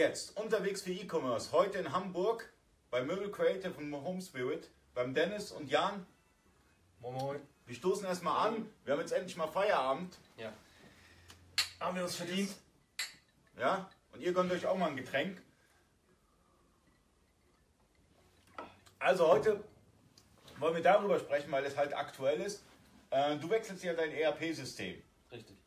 jetzt unterwegs für E-Commerce. Heute in Hamburg bei Möbel Creative und Home Spirit, beim Dennis und Jan. Moin Moin. Wir stoßen erstmal an. Wir haben jetzt endlich mal Feierabend. Ja. Haben wir uns verdient? Ja, und ihr gönnt euch auch mal ein Getränk. Also heute wollen wir darüber sprechen, weil es halt aktuell ist. Äh, Du wechselst ja dein ERP-System. Richtig.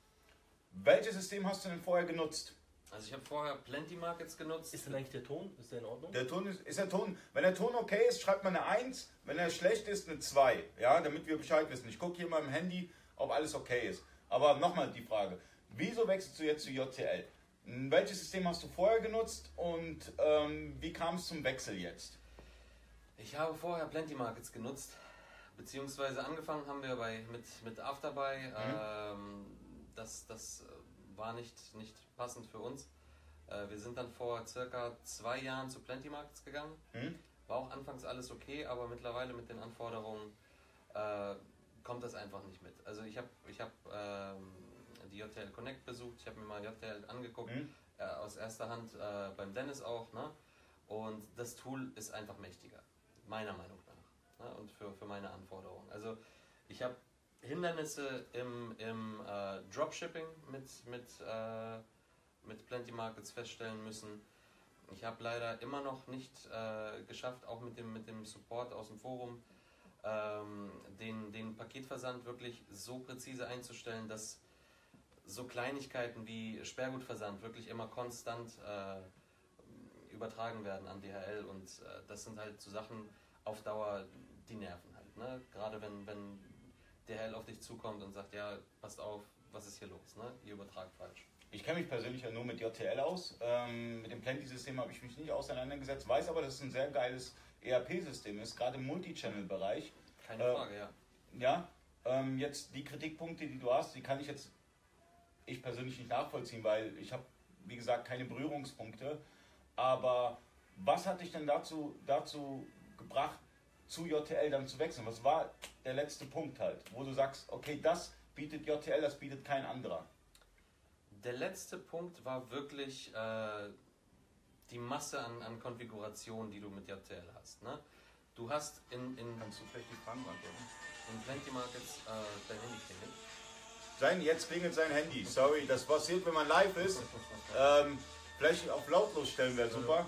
Welches System hast du denn vorher genutzt? Also ich habe vorher Plenty Markets genutzt. Ist denn eigentlich der Ton? Ist der in Ordnung? Der Ton ist, ist der Ton, wenn der Ton okay ist, schreibt man eine 1, wenn er schlecht ist, eine 2. Ja, damit wir Bescheid wissen. Ich gucke hier mal im Handy, ob alles okay ist. Aber nochmal die Frage, wieso wechselst du jetzt zu JTL? Welches System hast du vorher genutzt und ähm, wie kam es zum Wechsel jetzt? Ich habe vorher Plenty Markets genutzt. Beziehungsweise angefangen haben wir bei, mit, mit Afterbuy. Ähm, das das äh, war nicht, nicht passend für uns. Äh, wir sind dann vor circa zwei Jahren zu Plenty Markets gegangen. Hm? War auch anfangs alles okay, aber mittlerweile mit den Anforderungen äh, kommt das einfach nicht mit. Also ich habe ich hab, ähm, die JTL Connect besucht, ich habe mir mal JTL angeguckt, Hm? äh, aus erster Hand äh, beim Dennis auch. Ne? Und das Tool ist einfach mächtiger, meiner Meinung nach. Ne? Und für, für meine Anforderungen. Also ich habe Hindernisse im, im äh, Dropshipping mit, mit, äh, mit Plenty Markets feststellen müssen. Ich habe leider immer noch nicht äh, geschafft, auch mit dem, mit dem Support aus dem Forum, ähm, den, den Paketversand wirklich so präzise einzustellen, dass so Kleinigkeiten wie Sperrgutversand wirklich immer konstant äh, übertragen werden an DHL und äh, das sind halt so Sachen auf Dauer, die nerven halt. Ne? Gerade wenn, wenn DHL auf dich zukommt und sagt, ja, passt auf, was ist hier los? Ne? Ihr übertragt falsch. Ich kenne mich persönlich ja nur mit JTL aus. Ähm, mit dem Plenty-System habe ich mich nicht auseinandergesetzt, weiß aber, dass es ein sehr geiles ERP-System ist, gerade im Multichannel-Bereich. Keine Äh, Frage, ja. Ja, ähm, jetzt die Kritikpunkte, die du hast, die kann ich jetzt ich persönlich nicht nachvollziehen, weil ich habe, wie gesagt, keine Berührungspunkte. Aber was hat dich denn dazu, dazu gebracht, zu JTL dann zu wechseln? Was war der letzte Punkt halt, wo du sagst, okay, das bietet JTL, das bietet kein anderer? Der letzte Punkt war wirklich äh, die Masse an, an Konfigurationen, die du mit JTL hast. Ne? Du hast in, in, Kannst du vielleicht die Fragen beantworten? in Plenty Markets äh, dein Handy klingelt. Sein, jetzt klingelt sein Handy. Sorry, das passiert, wenn man live ist. Ähm, vielleicht auf lautlos stellen wäre super.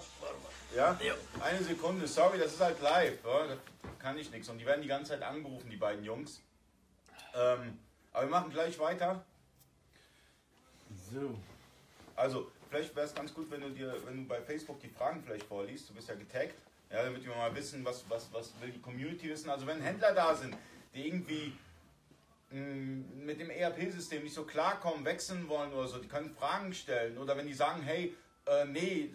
Ja? Eine Sekunde, sorry, das ist halt live. Ja? Da kann ich nichts. Und die werden die ganze Zeit angerufen, die beiden Jungs. Ähm, aber wir machen gleich weiter. So. Also, vielleicht wäre es ganz gut, wenn du dir, wenn du bei Facebook die Fragen vielleicht vorliest. Du bist ja getaggt. Ja, damit wir mal wissen, was, was, was will die Community wissen. Also wenn Händler da sind, die irgendwie mit dem ERP-System nicht so klarkommen, wechseln wollen oder so, die können Fragen stellen. Oder wenn die sagen, hey, äh, nee,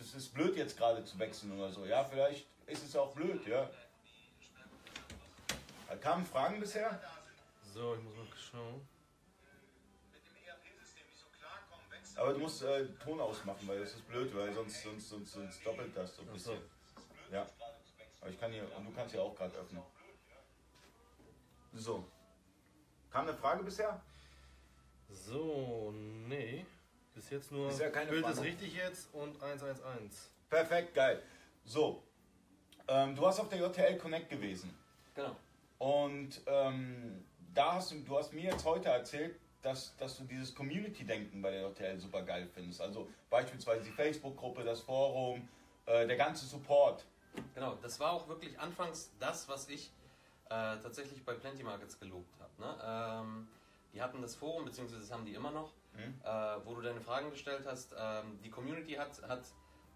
es ist, blöd jetzt gerade zu wechseln oder so. Ja, vielleicht ist es auch blöd, ja. Da kamen Fragen bisher? So, ich muss mal schauen. Aber du musst äh, Ton ausmachen, weil das ist blöd, weil sonst, sonst, sonst, sonst doppelt das so ein bisschen. Ja. Aber ich kann hier, und du kannst hier auch gerade öffnen. So. Kam eine Frage bisher? So, nee. Bis jetzt nur. Ist ja keine Bild ist Frage. richtig jetzt und 111. Perfekt, geil. So. Ähm, du hast auf der JTL Connect gewesen. Genau. Und ähm, da hast du, du hast mir jetzt heute erzählt, dass, dass du dieses Community-Denken bei der JTL super geil findest. Also beispielsweise die Facebook-Gruppe, das Forum, äh, der ganze Support. Genau, das war auch wirklich anfangs das, was ich äh, tatsächlich bei Plenty Markets gelobt habe. Ne? Ähm, die hatten das Forum, beziehungsweise das haben die immer noch, Mhm. äh, wo du deine Fragen gestellt hast. Ähm, die Community hat, hat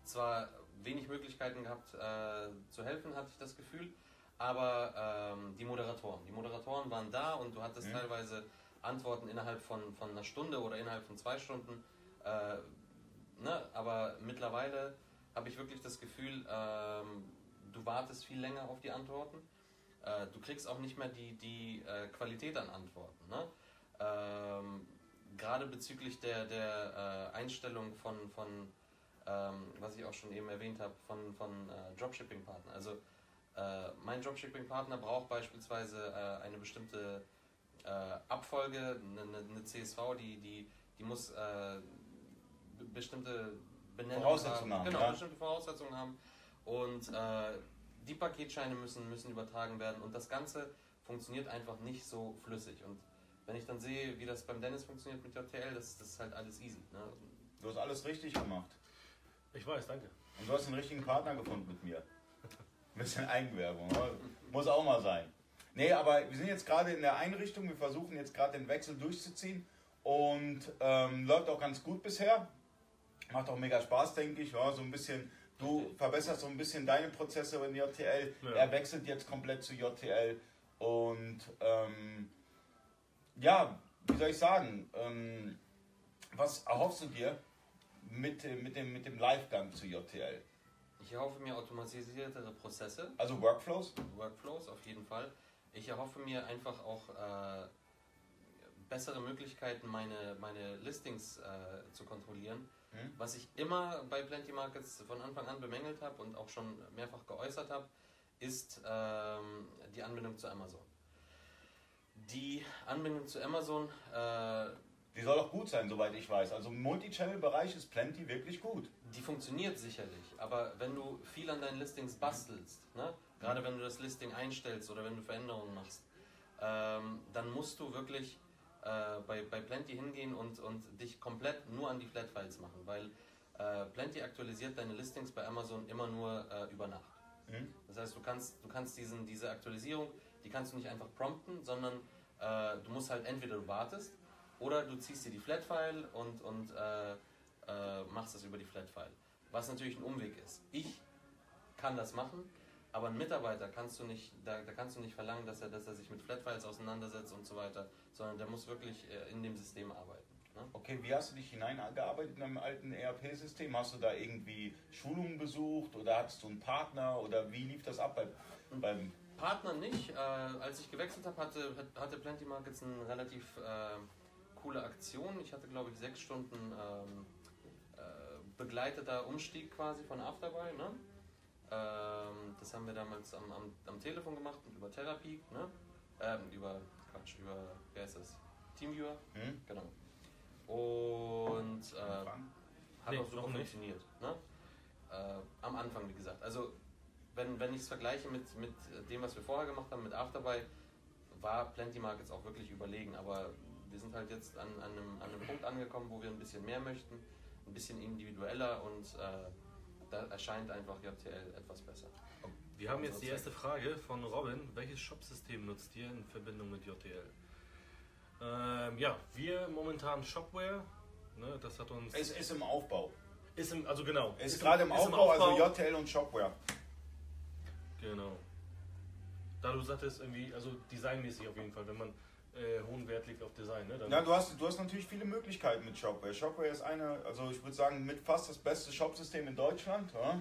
zwar wenig Möglichkeiten gehabt äh, zu helfen, hatte ich das Gefühl, aber ähm, die Moderatoren, die Moderatoren waren da und du hattest Mhm. teilweise Antworten innerhalb von, von einer Stunde oder innerhalb von zwei Stunden. Äh, ne? Aber mittlerweile habe ich wirklich das Gefühl, ähm, du wartest viel länger auf die Antworten. Äh, du kriegst auch nicht mehr die, die äh, Qualität an Antworten. Ne? Ähm, Gerade bezüglich der, der äh, Einstellung von, von ähm, was ich auch schon eben erwähnt habe, von, von äh, Dropshipping-Partnern. Also äh, mein Dropshipping-Partner braucht beispielsweise äh, eine bestimmte Abfolge, eine, eine- CSV, die, die, die muss be- bestimmte Benennung Voraussetzungen haben, Genau, ja. bestimmte Voraussetzungen haben. Und die Paketscheine müssen, müssen übertragen werden. Und das Ganze funktioniert einfach nicht so flüssig. Und wenn ich dann sehe, wie das beim Dennis funktioniert mit JTL, das, das ist halt alles easy. Ne? Du hast alles richtig gemacht. Ich weiß, danke. Und du hast den richtigen Partner gefunden mit mir. Ein bisschen Eigenwerbung, oder? muss auch mal sein. Nee, aber wir sind jetzt gerade in der Einrichtung, wir versuchen jetzt gerade den Wechsel durchzuziehen und ähm, läuft auch ganz gut bisher. Macht auch mega Spaß, denke ich. Ja, so ein bisschen, du verbesserst so ein bisschen deine Prozesse in JTL. Ja. Er wechselt jetzt komplett zu JTL und ähm, ja, wie soll ich sagen, ähm, was erhoffst du dir mit, mit dem, mit dem Livegang zu JTL? Ich erhoffe mir automatisiertere Prozesse, Also Workflows? Workflows auf jeden Fall. Ich erhoffe mir einfach auch äh, bessere Möglichkeiten, meine, meine Listings äh, zu kontrollieren. Hm? Was ich immer bei Plenty Markets von Anfang an bemängelt habe und auch schon mehrfach geäußert habe, ist ähm, die Anbindung zu Amazon. Die Anbindung zu Amazon, äh, Die soll auch gut sein, soweit ich weiß. Also im Multichannel-Bereich ist Plenty wirklich gut. die funktioniert sicherlich, aber wenn du viel an deinen Listings bastelst, ne? gerade wenn du das Listing einstellst oder wenn du Veränderungen machst, ähm, dann musst du wirklich äh, bei, bei Plenty hingehen und, und dich komplett nur an die Flat-Files machen, weil äh, Plenty aktualisiert deine Listings bei Amazon immer nur äh, über Nacht. Hm? Das heißt, du kannst, du kannst diesen, diese Aktualisierung, die kannst du nicht einfach prompten, sondern äh, du musst halt entweder du wartest oder du ziehst dir die Flat-File und, und äh, äh, machst das über die Flat-File. Was natürlich ein Umweg ist. Ich kann das machen, aber ein Mitarbeiter kannst du nicht, da, da kannst du nicht verlangen, dass er, dass er sich mit Flat-Files auseinandersetzt und so weiter, sondern der muss wirklich äh, in dem System arbeiten. Ne? Okay, wie hast du dich hineingearbeitet in deinem alten ERP-System? Hast du da irgendwie Schulungen besucht oder hattest du einen Partner oder wie lief das ab bei, beim... Partner nicht. Äh, als ich gewechselt habe, hatte, hatte Plenty Markets eine relativ äh, coole Aktion. Ich hatte, glaube ich, sechs Stunden ähm, äh, begleiteter Umstieg quasi von Afterbuy. Ne? Ähm, das haben wir damals am, am, am Telefon gemacht und über Therapie. Ne? Ähm, über, Quatsch, über, wer ist das? Teamviewer? Hm? Genau. Und äh, hat Nee, auch super noch nicht. funktioniert. Ne? Äh, am Anfang, wie gesagt. Also, wenn, wenn ich es vergleiche mit, mit dem, was wir vorher gemacht haben, mit Afterbuy, war Plenty Markets auch wirklich überlegen. Aber wir sind halt jetzt an, an, einem, an einem Punkt angekommen, wo wir ein bisschen mehr möchten, ein bisschen individueller und äh, da erscheint einfach JTL etwas besser. Wir haben jetzt die erste Frage von Robin. Welches Shop-System nutzt ihr in Verbindung mit JTL? Ähm, ja, wir momentan Shopware. Ne, das hat uns. Es ist im Aufbau. ist im, also genau. Es ist gerade im Aufbau, also JTL und Shopware. Genau. Da du sagtest, irgendwie, also designmäßig auf jeden Fall, wenn man äh, hohen Wert legt auf Design, ne? Dann, Ja, du hast, du hast natürlich viele Möglichkeiten mit Shopware. Shopware ist eine, also ich würde sagen, mit fast das beste Shopsystem in Deutschland. Ja?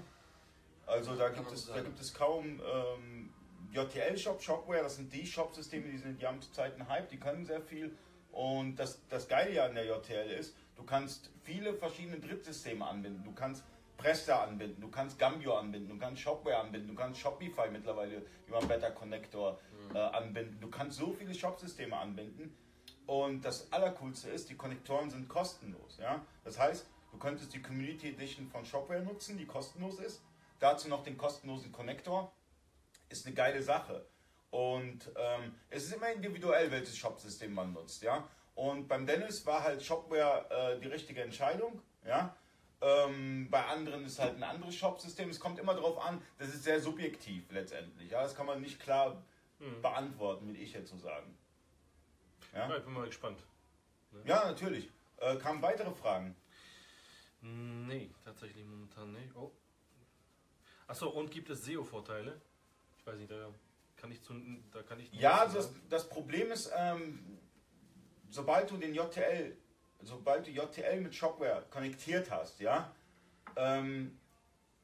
Also da gibt es, da gibt es kaum ähm, JTL-Shop, Shopware, das sind die Shopsysteme, die, sind, die haben zurzeit einen Hype, die können sehr viel. Und das, das Geile ja an der JTL ist, du kannst viele verschiedene Drittsysteme anbinden. Du kannst Presta anbinden, du kannst Gambio anbinden, du kannst Shopware anbinden, du kannst Shopify mittlerweile über einen Better Connector äh, anbinden. Du kannst so viele Shopsysteme anbinden. Und das Allercoolste ist, die Konnektoren sind kostenlos. Ja? Das heißt, du könntest die Community Edition von Shopware nutzen, die kostenlos ist. Dazu noch den kostenlosen Connector. Ist eine geile Sache. Und ähm, es ist immer individuell, welches Shopsystem man nutzt. Ja? Und beim Dennis war halt Shopware äh, die richtige Entscheidung. Ja? Ähm, bei anderen ist halt ein anderes Shopsystem. Es kommt immer darauf an, das ist sehr subjektiv letztendlich. Ja? Das kann man nicht klar Mhm. beantworten, will ich jetzt so sagen. Ja, Ja, ich bin mal gespannt. ja natürlich. Äh, kamen weitere Fragen. Nee, tatsächlich momentan nicht. Oh. Achso, und gibt es SEO-Vorteile? Ich weiß nicht, da kann ich zu. Da kann ich Ja, das, das Problem ist, ähm, sobald du den JTL, sobald du JTL mit Shopware konnektiert hast, ja, ähm,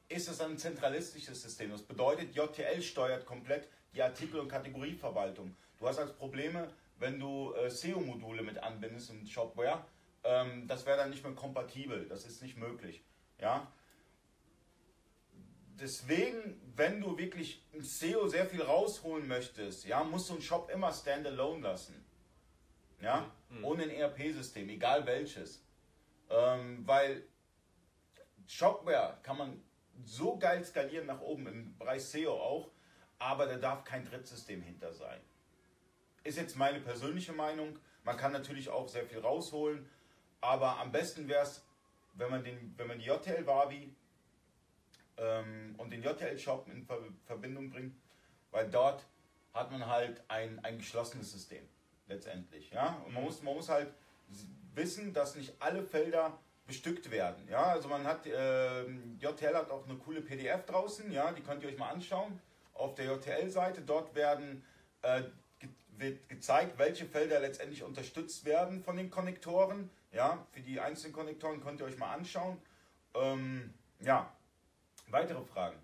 ist es ein zentralistisches System. Das bedeutet, JTL steuert komplett die Artikel- und Kategorieverwaltung. Du hast als Probleme, wenn du äh, SEO-Module mit anbindest in Shopware, ähm, das wäre dann nicht mehr kompatibel. Das ist nicht möglich. Ja, deswegen, wenn du wirklich im SEO sehr viel rausholen möchtest, ja, musst du einen Shop immer standalone lassen. Ja, Mhm. ohne ein ERP-System, egal welches. Ähm, weil Shopware kann man so geil skalieren nach oben, im Bereich SEO auch, aber da darf kein Drittsystem hinter sein. Ist jetzt meine persönliche Meinung. Man kann natürlich auch sehr viel rausholen, aber am besten wäre es, wenn man, den, wenn man die JTL Wavi ähm, und den JTL Shop in Ver Verbindung bringt, weil dort hat man halt ein, ein geschlossenes System letztendlich. Ja? Und man muss, man muss halt wissen, dass nicht alle Felder bestückt werden. Ja? Also man hat, äh, JTL hat auch eine coole PDF draußen, ja? die könnt ihr euch mal anschauen auf der JTL-Seite. Dort werden äh, wird gezeigt, welche Felder letztendlich unterstützt werden von den Konnektoren. Ja, für die einzelnen Konnektoren könnt ihr euch mal anschauen. Ähm, ja, weitere Fragen?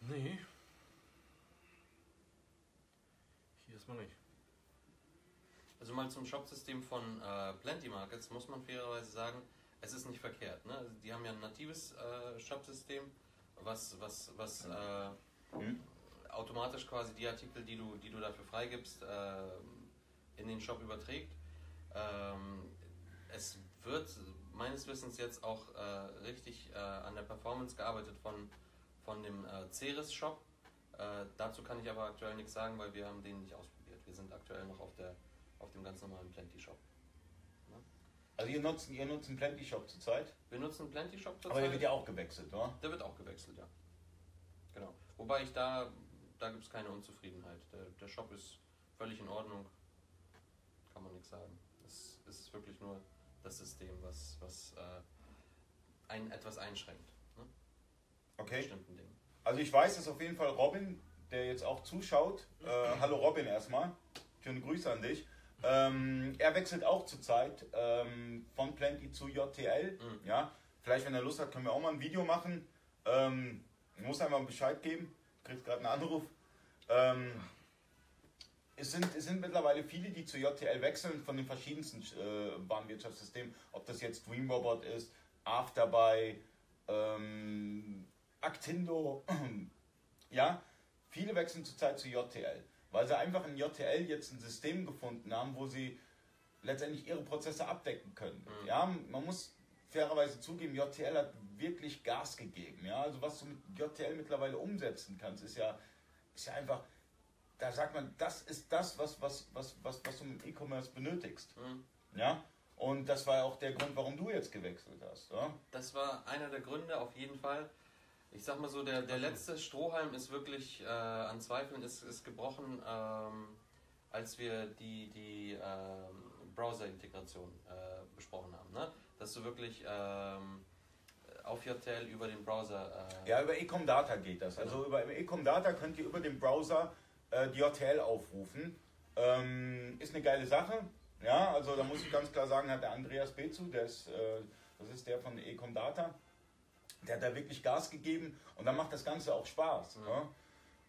Nee. Hier ist man nicht. Also mal zum Shopsystem von äh, Plenty Markets muss man fairerweise sagen, es ist nicht verkehrt. Ne? Also die haben ja ein natives äh, Shopsystem, was, was, was äh, mhm. automatisch quasi die Artikel, die du, die du dafür freigibst, äh, in den Shop überträgt. Ähm, es wird meines Wissens jetzt auch äh, richtig äh, an der Performance gearbeitet von, von dem äh, Ceres Shop. Äh, dazu kann ich aber aktuell nichts sagen, weil wir haben den nicht ausprobiert. Wir sind aktuell noch auf, der, auf dem ganz normalen Plenty Shop. Also ihr nutzt, ihr nutzt einen Plenty Shop zurzeit? Wir nutzen einen Plenty Shop zurzeit. Aber der wird ja auch gewechselt, oder? Der wird auch gewechselt, ja. Genau. Wobei ich da, da gibt es keine Unzufriedenheit. Der, der Shop ist völlig in Ordnung. Kann man nichts sagen. Es ist wirklich nur das System, was, was äh, einen etwas einschränkt. Ne? Okay. Bestimmten Dingen. Also ich weiß, dass auf jeden Fall Robin, der jetzt auch zuschaut, äh, hallo Robin erstmal, schöne Grüße an dich. Ähm, er wechselt auch zurzeit ähm, von Plenty zu JTL. Mhm. Ja, vielleicht, wenn er Lust hat, können wir auch mal ein Video machen. Ähm, muss einfach Bescheid geben. Kriegt gerade einen Anruf. Ähm, es sind, es sind mittlerweile viele, die zu JTL wechseln von den verschiedensten äh, Warenwirtschaftssystemen, ob das jetzt DreamRobot ist, Afterbuy, ähm, Actindo, ja, viele wechseln zurzeit zu JTL, weil sie einfach in JTL jetzt ein System gefunden haben, wo sie letztendlich ihre Prozesse abdecken können. Mhm. Ja, man muss fairerweise zugeben, JTL hat wirklich Gas gegeben. Ja, also was du mit JTL mittlerweile umsetzen kannst, ist ja, ist ja einfach da sagt man, das ist das, was, was, was, was, was du im E-Commerce benötigst. Mhm. Ja? Und das war auch der Grund, warum du jetzt gewechselt hast. Ja? Das war einer der Gründe, auf jeden Fall. Ich sag mal so, der, der letzte Strohhalm ist wirklich äh, an Zweifeln ist, ist gebrochen, ähm, als wir die, die ähm, Browser-Integration äh, besprochen haben. Ne? Dass du wirklich ähm, auf JTL über den Browser. Äh, ja, über Ecom Data geht das. Also genau. über Ecom Data könnt ihr über den Browser äh, die JTL aufrufen. Ähm, ist eine geile Sache. Ja, also da muss ich ganz klar sagen, hat der Andreas Bezu, der ist, äh, das ist der von Ecom Data, der hat da wirklich Gas gegeben und dann macht das Ganze auch Spaß. Mhm. Ja?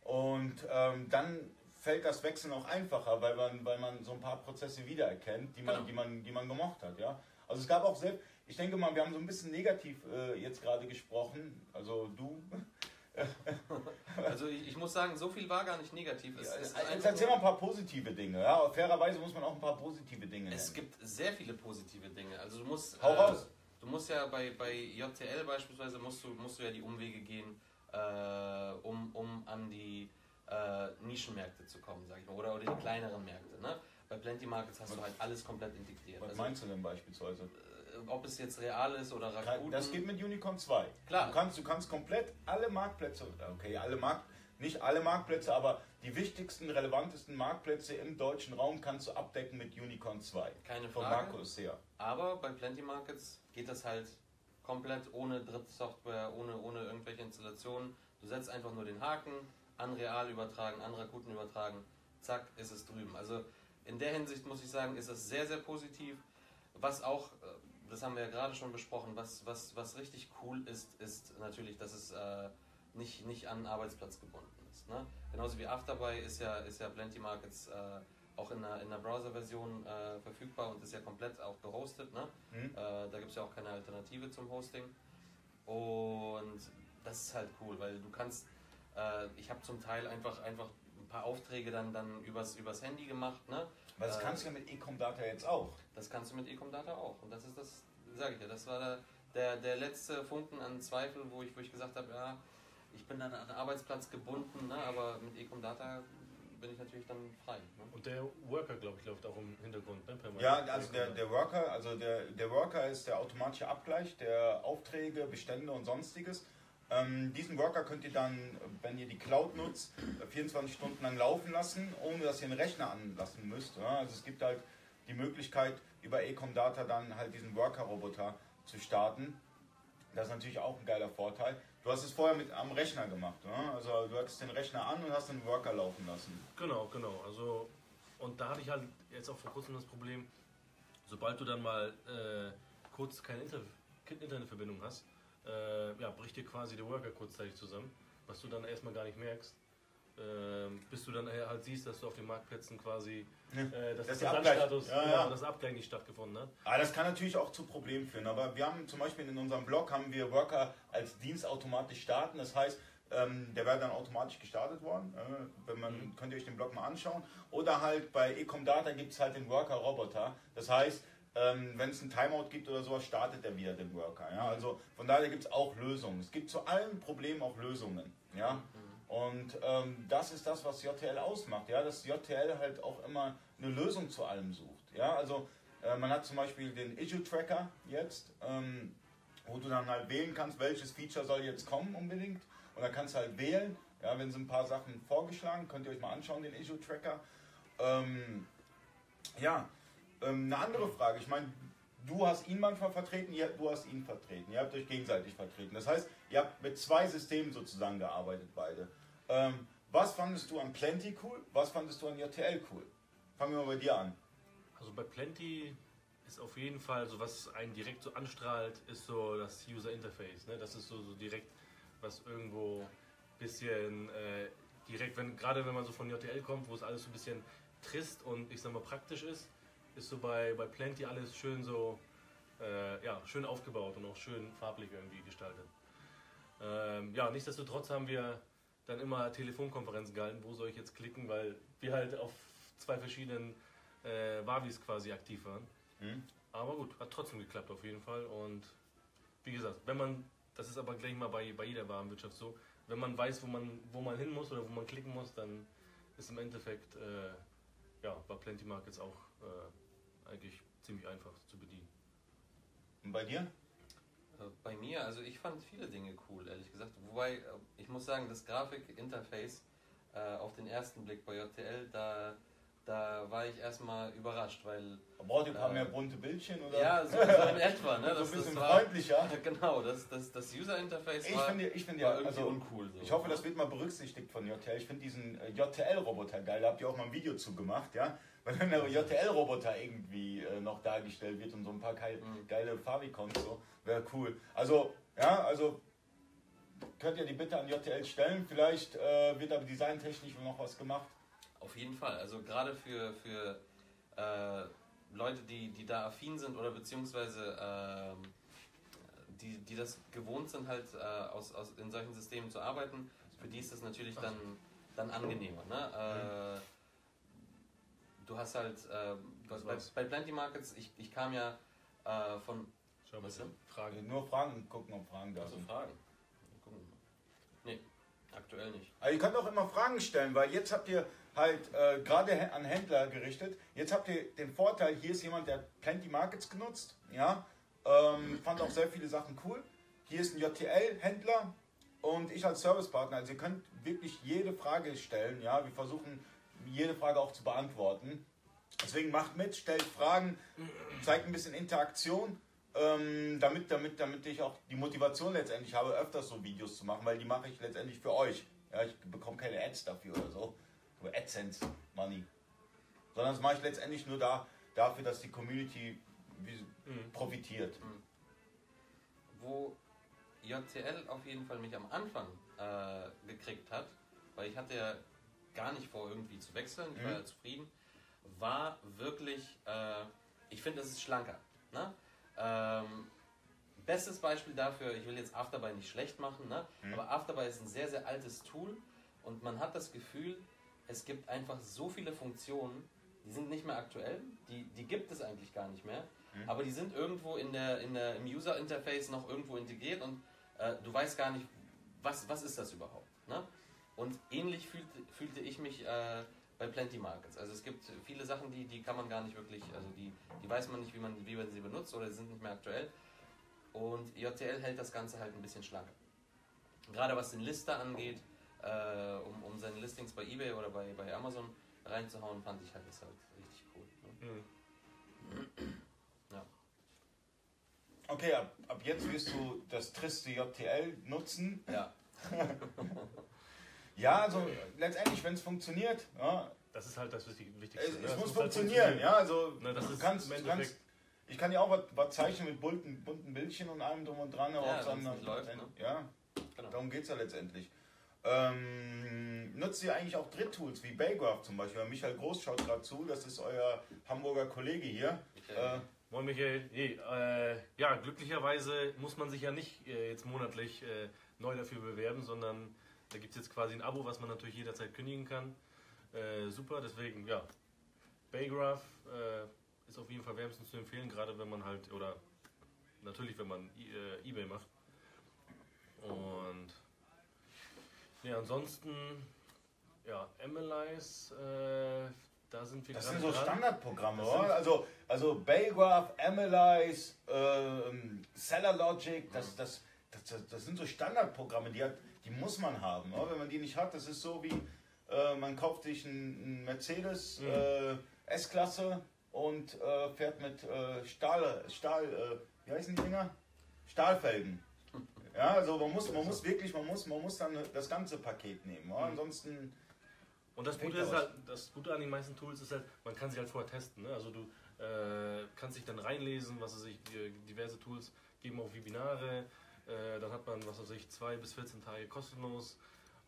Und ähm, dann fällt das Wechseln auch einfacher, weil man, weil man so ein paar Prozesse wiedererkennt, die man, genau. die man, die man gemocht hat. Ja? Also es gab auch selbst, ich denke mal, wir haben so ein bisschen negativ äh, jetzt gerade gesprochen, also du, also ich, ich, muss sagen, so viel war gar nicht negativ. Es, ja, es jetzt erzähl mal ein paar positive Dinge. Ja, fairerweise muss man auch ein paar positive Dinge nennen. Es gibt sehr viele positive Dinge. Also du musst, Hau äh, raus. Du musst ja bei, bei JTL beispielsweise musst du, musst du ja die Umwege gehen, äh, um, um an die äh, Nischenmärkte zu kommen, sag ich mal, oder, oder die kleineren Märkte. Ne? Bei Plenty Markets hast du halt alles komplett integriert. Was also, meinst du denn beispielsweise? ob es jetzt real ist oder Rakuten. Das geht mit Unicorn 2. Klar. Du kannst, du kannst komplett alle Marktplätze, okay, alle Markt, nicht alle Marktplätze, aber die wichtigsten, relevantesten Marktplätze im deutschen Raum kannst du abdecken mit Unicorn 2. Keine Frage. Von Markus her. Aber bei Plenty Markets geht das halt komplett ohne Drittsoftware, ohne, ohne irgendwelche Installationen. Du setzt einfach nur den Haken, an Real übertragen, an Rakuten übertragen, zack, ist es drüben. Also in der Hinsicht muss ich sagen, ist das sehr, sehr positiv. Was auch äh, das haben wir ja gerade schon besprochen, was, was, was richtig cool ist, ist natürlich, dass es äh, nicht, nicht an Arbeitsplatz gebunden ist. Ne? Genauso wie Afterbuy ist ja, ist ja Plenty Markets äh, auch in der, in der Browser-Version äh, verfügbar und ist ja komplett auch gehostet. Ne? Mhm. Äh, da gibt es ja auch keine Alternative zum Hosting. Und das ist halt cool, weil du kannst, äh, ich habe zum Teil einfach, einfach ein paar Aufträge dann, dann übers, übers Handy gemacht. Ne? Aber das kannst du ja mit Ecom Data jetzt auch. Das kannst du mit Ecom Data auch. Und das ist das, sage ich ja, das war der, der, der letzte Funken an Zweifel, wo ich, wo ich gesagt habe, ja, ich bin an einen Arbeitsplatz gebunden, ne, aber mit Ecom Data bin ich natürlich dann frei. Ne? Und der Worker, glaube ich, läuft auch im Hintergrund. Ne? Ja, also der, der Worker, also der, der Worker ist der automatische Abgleich der Aufträge, Bestände und sonstiges. Ähm, diesen Worker könnt ihr dann, wenn ihr die Cloud nutzt, 24 Stunden lang laufen lassen, ohne dass ihr einen Rechner anlassen müsst. Ja? Also es gibt halt die Möglichkeit, über Ecom Data dann halt diesen Worker-Roboter zu starten. Das ist natürlich auch ein geiler Vorteil. Du hast es vorher mit am Rechner gemacht, ne? Also du hattest den Rechner an und hast den Worker laufen lassen. Genau, genau. Also und da hatte ich halt jetzt auch vor kurzem das Problem, sobald du dann mal äh, kurz keine Inter Internetverbindung hast, äh, ja, bricht dir quasi der Worker kurzzeitig zusammen, was du dann erstmal gar nicht merkst. Ähm, bis du dann halt siehst, dass du auf den Marktplätzen quasi äh, dass das, das Status, ja, ja. das Abgleich nicht stattgefunden hat. Aber das kann natürlich auch zu Problemen führen. Aber wir haben zum Beispiel in unserem Blog haben wir Worker als Dienst automatisch starten. Das heißt, ähm, der wäre dann automatisch gestartet worden. Äh, wenn man, mhm. Könnt ihr euch den Blog mal anschauen. Oder halt bei Ecom Data gibt es halt den Worker-Roboter. Das heißt, ähm, wenn es ein Timeout gibt oder sowas, startet er wieder den Worker. Ja? Also von daher gibt es auch Lösungen. Es gibt zu allen Problemen auch Lösungen. Ja? Mhm. Und ähm, das ist das, was JTL ausmacht, ja, dass JTL halt auch immer eine Lösung zu allem sucht. Ja, also äh, man hat zum Beispiel den Issue Tracker jetzt, ähm, wo du dann halt wählen kannst, welches Feature soll jetzt kommen unbedingt. Und dann kannst du halt wählen, ja, wenn sie ein paar Sachen vorgeschlagen, könnt ihr euch mal anschauen, den Issue Tracker. Ähm, ja, ähm, eine andere Frage, ich meine, du hast ihn manchmal vertreten, ihr, du hast ihn vertreten. Ihr habt euch gegenseitig vertreten. Das heißt, ihr habt mit zwei Systemen sozusagen gearbeitet, beide. Ähm, was fandest du an Plenty cool? Was fandest du an JTL cool? Fangen wir mal bei dir an. Also bei Plenty ist auf jeden Fall, so was einen direkt so anstrahlt, ist so das User Interface. Ne? Das ist so, so direkt, was irgendwo ein bisschen äh, direkt, wenn, gerade wenn man so von JTL kommt, wo es alles so ein bisschen trist und ich sag mal praktisch ist, ist so bei, bei Plenty alles schön so, äh, ja, schön aufgebaut und auch schön farblich irgendwie gestaltet. Ähm, ja, nichtsdestotrotz haben wir dann immer Telefonkonferenzen gehalten, wo soll ich jetzt klicken, weil wir halt auf zwei verschiedenen äh, Wavis quasi aktiv waren. Mhm. Aber gut, hat trotzdem geklappt auf jeden Fall. Und wie gesagt, wenn man, das ist aber gleich mal bei, bei jeder Warenwirtschaft so, wenn man weiß, wo man, wo man hin muss oder wo man klicken muss, dann ist im Endeffekt äh, ja, bei Plenty Markets auch äh, eigentlich ziemlich einfach zu bedienen. Und bei dir? Äh, bei mir, also ich fand viele Dinge cool, ehrlich gesagt. Wobei, äh, ich muss sagen, das Grafikinterface äh, auf den ersten Blick bei JTL, da, da war ich erstmal überrascht, weil. Braucht ihr ein paar äh, mehr bunte Bildchen oder? Ja, so, so in etwa, ne? Das, so ein bisschen war, freundlicher. Genau, das, das, das User-Interface ich war, finde, ich finde ja, irgendwie also, uncool. So. Ich hoffe, das wird mal berücksichtigt von JTL. Ich finde diesen JTL-Roboter geil, da habt ihr auch mal ein Video zu gemacht, ja? Weil wenn der JTL-Roboter irgendwie äh, noch dargestellt wird und so ein paar geile, mhm. geile Favicons so, wäre cool. Also, ja, also könnt ihr die Bitte an JTL stellen. Vielleicht äh, wird aber designtechnisch noch was gemacht. Auf jeden Fall. Also gerade für, für äh, Leute, die, die da affin sind oder beziehungsweise äh, die, die das gewohnt sind, halt äh, aus, aus, in solchen Systemen zu arbeiten, für die ist das natürlich dann, dann angenehmer. Ne? Mhm. Du hast halt, äh, bei, bei Plenty Markets, ich, ich kam ja von Schau mal, Fragen. Nur Fragen gucken, ob Fragen da also sind. Fragen. Nee, aktuell nicht. Also ihr könnt auch immer Fragen stellen, weil jetzt habt ihr halt äh, gerade an Händler gerichtet. Jetzt habt ihr den Vorteil, hier ist jemand, der Plenty Markets genutzt, ja, ähm, fand auch sehr viele Sachen cool. Hier ist ein JTL-Händler und ich als Servicepartner. Also ihr könnt wirklich jede Frage stellen, ja, wir versuchen jede Frage auch zu beantworten. Deswegen macht mit, stellt Fragen, zeigt ein bisschen Interaktion ähm, damit, damit, damit ich auch die Motivation letztendlich habe, öfters so Videos zu machen, weil die mache ich letztendlich für euch. Ja, ich bekomme keine Ads dafür oder so, oder AdSense Money, sondern das mache ich letztendlich nur da, dafür, dass die Community mhm. profitiert. Mhm. Wo JCL auf jeden Fall mich am Anfang äh, gekriegt hat, weil ich hatte ja gar nicht vor, irgendwie zu wechseln, ich war mhm. ja zufrieden, war wirklich, äh, ich finde, das ist schlanker. Ne? Ähm, bestes Beispiel dafür, ich will jetzt Afterby nicht schlecht machen, ne? Mhm. aber Afterby ist ein sehr, sehr altes Tool und man hat das Gefühl, es gibt einfach so viele Funktionen, die sind nicht mehr aktuell, die, die gibt es eigentlich gar nicht mehr, Mhm. aber die sind irgendwo in der, in der, im User-Interface noch irgendwo integriert und äh, du weißt gar nicht, was, was ist das überhaupt. Ne? Und ähnlich fühlte, fühlte ich mich äh, bei Plenty Markets. Also es gibt viele Sachen, die, die kann man gar nicht wirklich, also die, die weiß man nicht, wie man, wie man sie benutzt oder sie sind nicht mehr aktuell. Und JTL hält das Ganze halt ein bisschen schlanker. Gerade was den Lister angeht, äh, um, um seine Listings bei eBay oder bei, bei Amazon reinzuhauen, fand ich halt das halt richtig cool. Ne? Mhm. Okay, ab, ab jetzt wirst du das triste JTL nutzen. Ja, Ja, also letztendlich, wenn es funktioniert, ja, Das ist halt das Wichtig- es, Wichtigste. ne? es Das muss muss halt funktionieren. Ja, also Ne, das du ist kannst, du kannst, ich kann ja auch was, was zeichnen mit bunten, bunten Bildchen und allem drum und dran, aber Ja, dann- nicht läuft, ne? ja, genau. darum geht es ja letztendlich. Ähm, nutzt ihr eigentlich auch Dritttools wie Baygraph zum Beispiel? Michael Groß schaut gerade zu, das ist euer Hamburger Kollege hier. Ich, Äh, Moin Michael, hey, äh, ja, glücklicherweise muss man sich ja nicht äh, jetzt monatlich äh, neu dafür bewerben, sondern da gibt es jetzt quasi ein Abo, was man natürlich jederzeit kündigen kann. Äh, super, deswegen, ja, Baygraph äh, ist auf jeden Fall wärmstens zu empfehlen, gerade wenn man halt, oder natürlich, wenn man äh, Ebay macht. Und ja, ansonsten, ja, Analyze, äh, da sind wir Das sind so dran. Standardprogramme, oder? Also, also Baygraph, Analyze, ähm, Seller Logic, das, das, das, das, das sind so Standardprogramme, die, hat, die muss man haben. Oder? Wenn man die nicht hat, das ist so wie, äh, man kauft sich einen Mercedes Mhm. äh, S-Klasse und äh, fährt mit äh, Stahl, Stahl äh, wie heißen die Dinger? Stahlfelgen. Ja, also man muss, man muss wirklich, man muss, man muss dann das ganze Paket nehmen. Oder? Mhm. Ansonsten Und das Gute, ist halt, das Gute an den meisten Tools ist halt, man kann sie halt vorher testen. Ne? Also du äh, kannst dich dann reinlesen, was weiß ich, die- diverse Tools geben auch Webinare. Äh, dann hat man, was weiß ich, zwei bis 14 Tage kostenlos.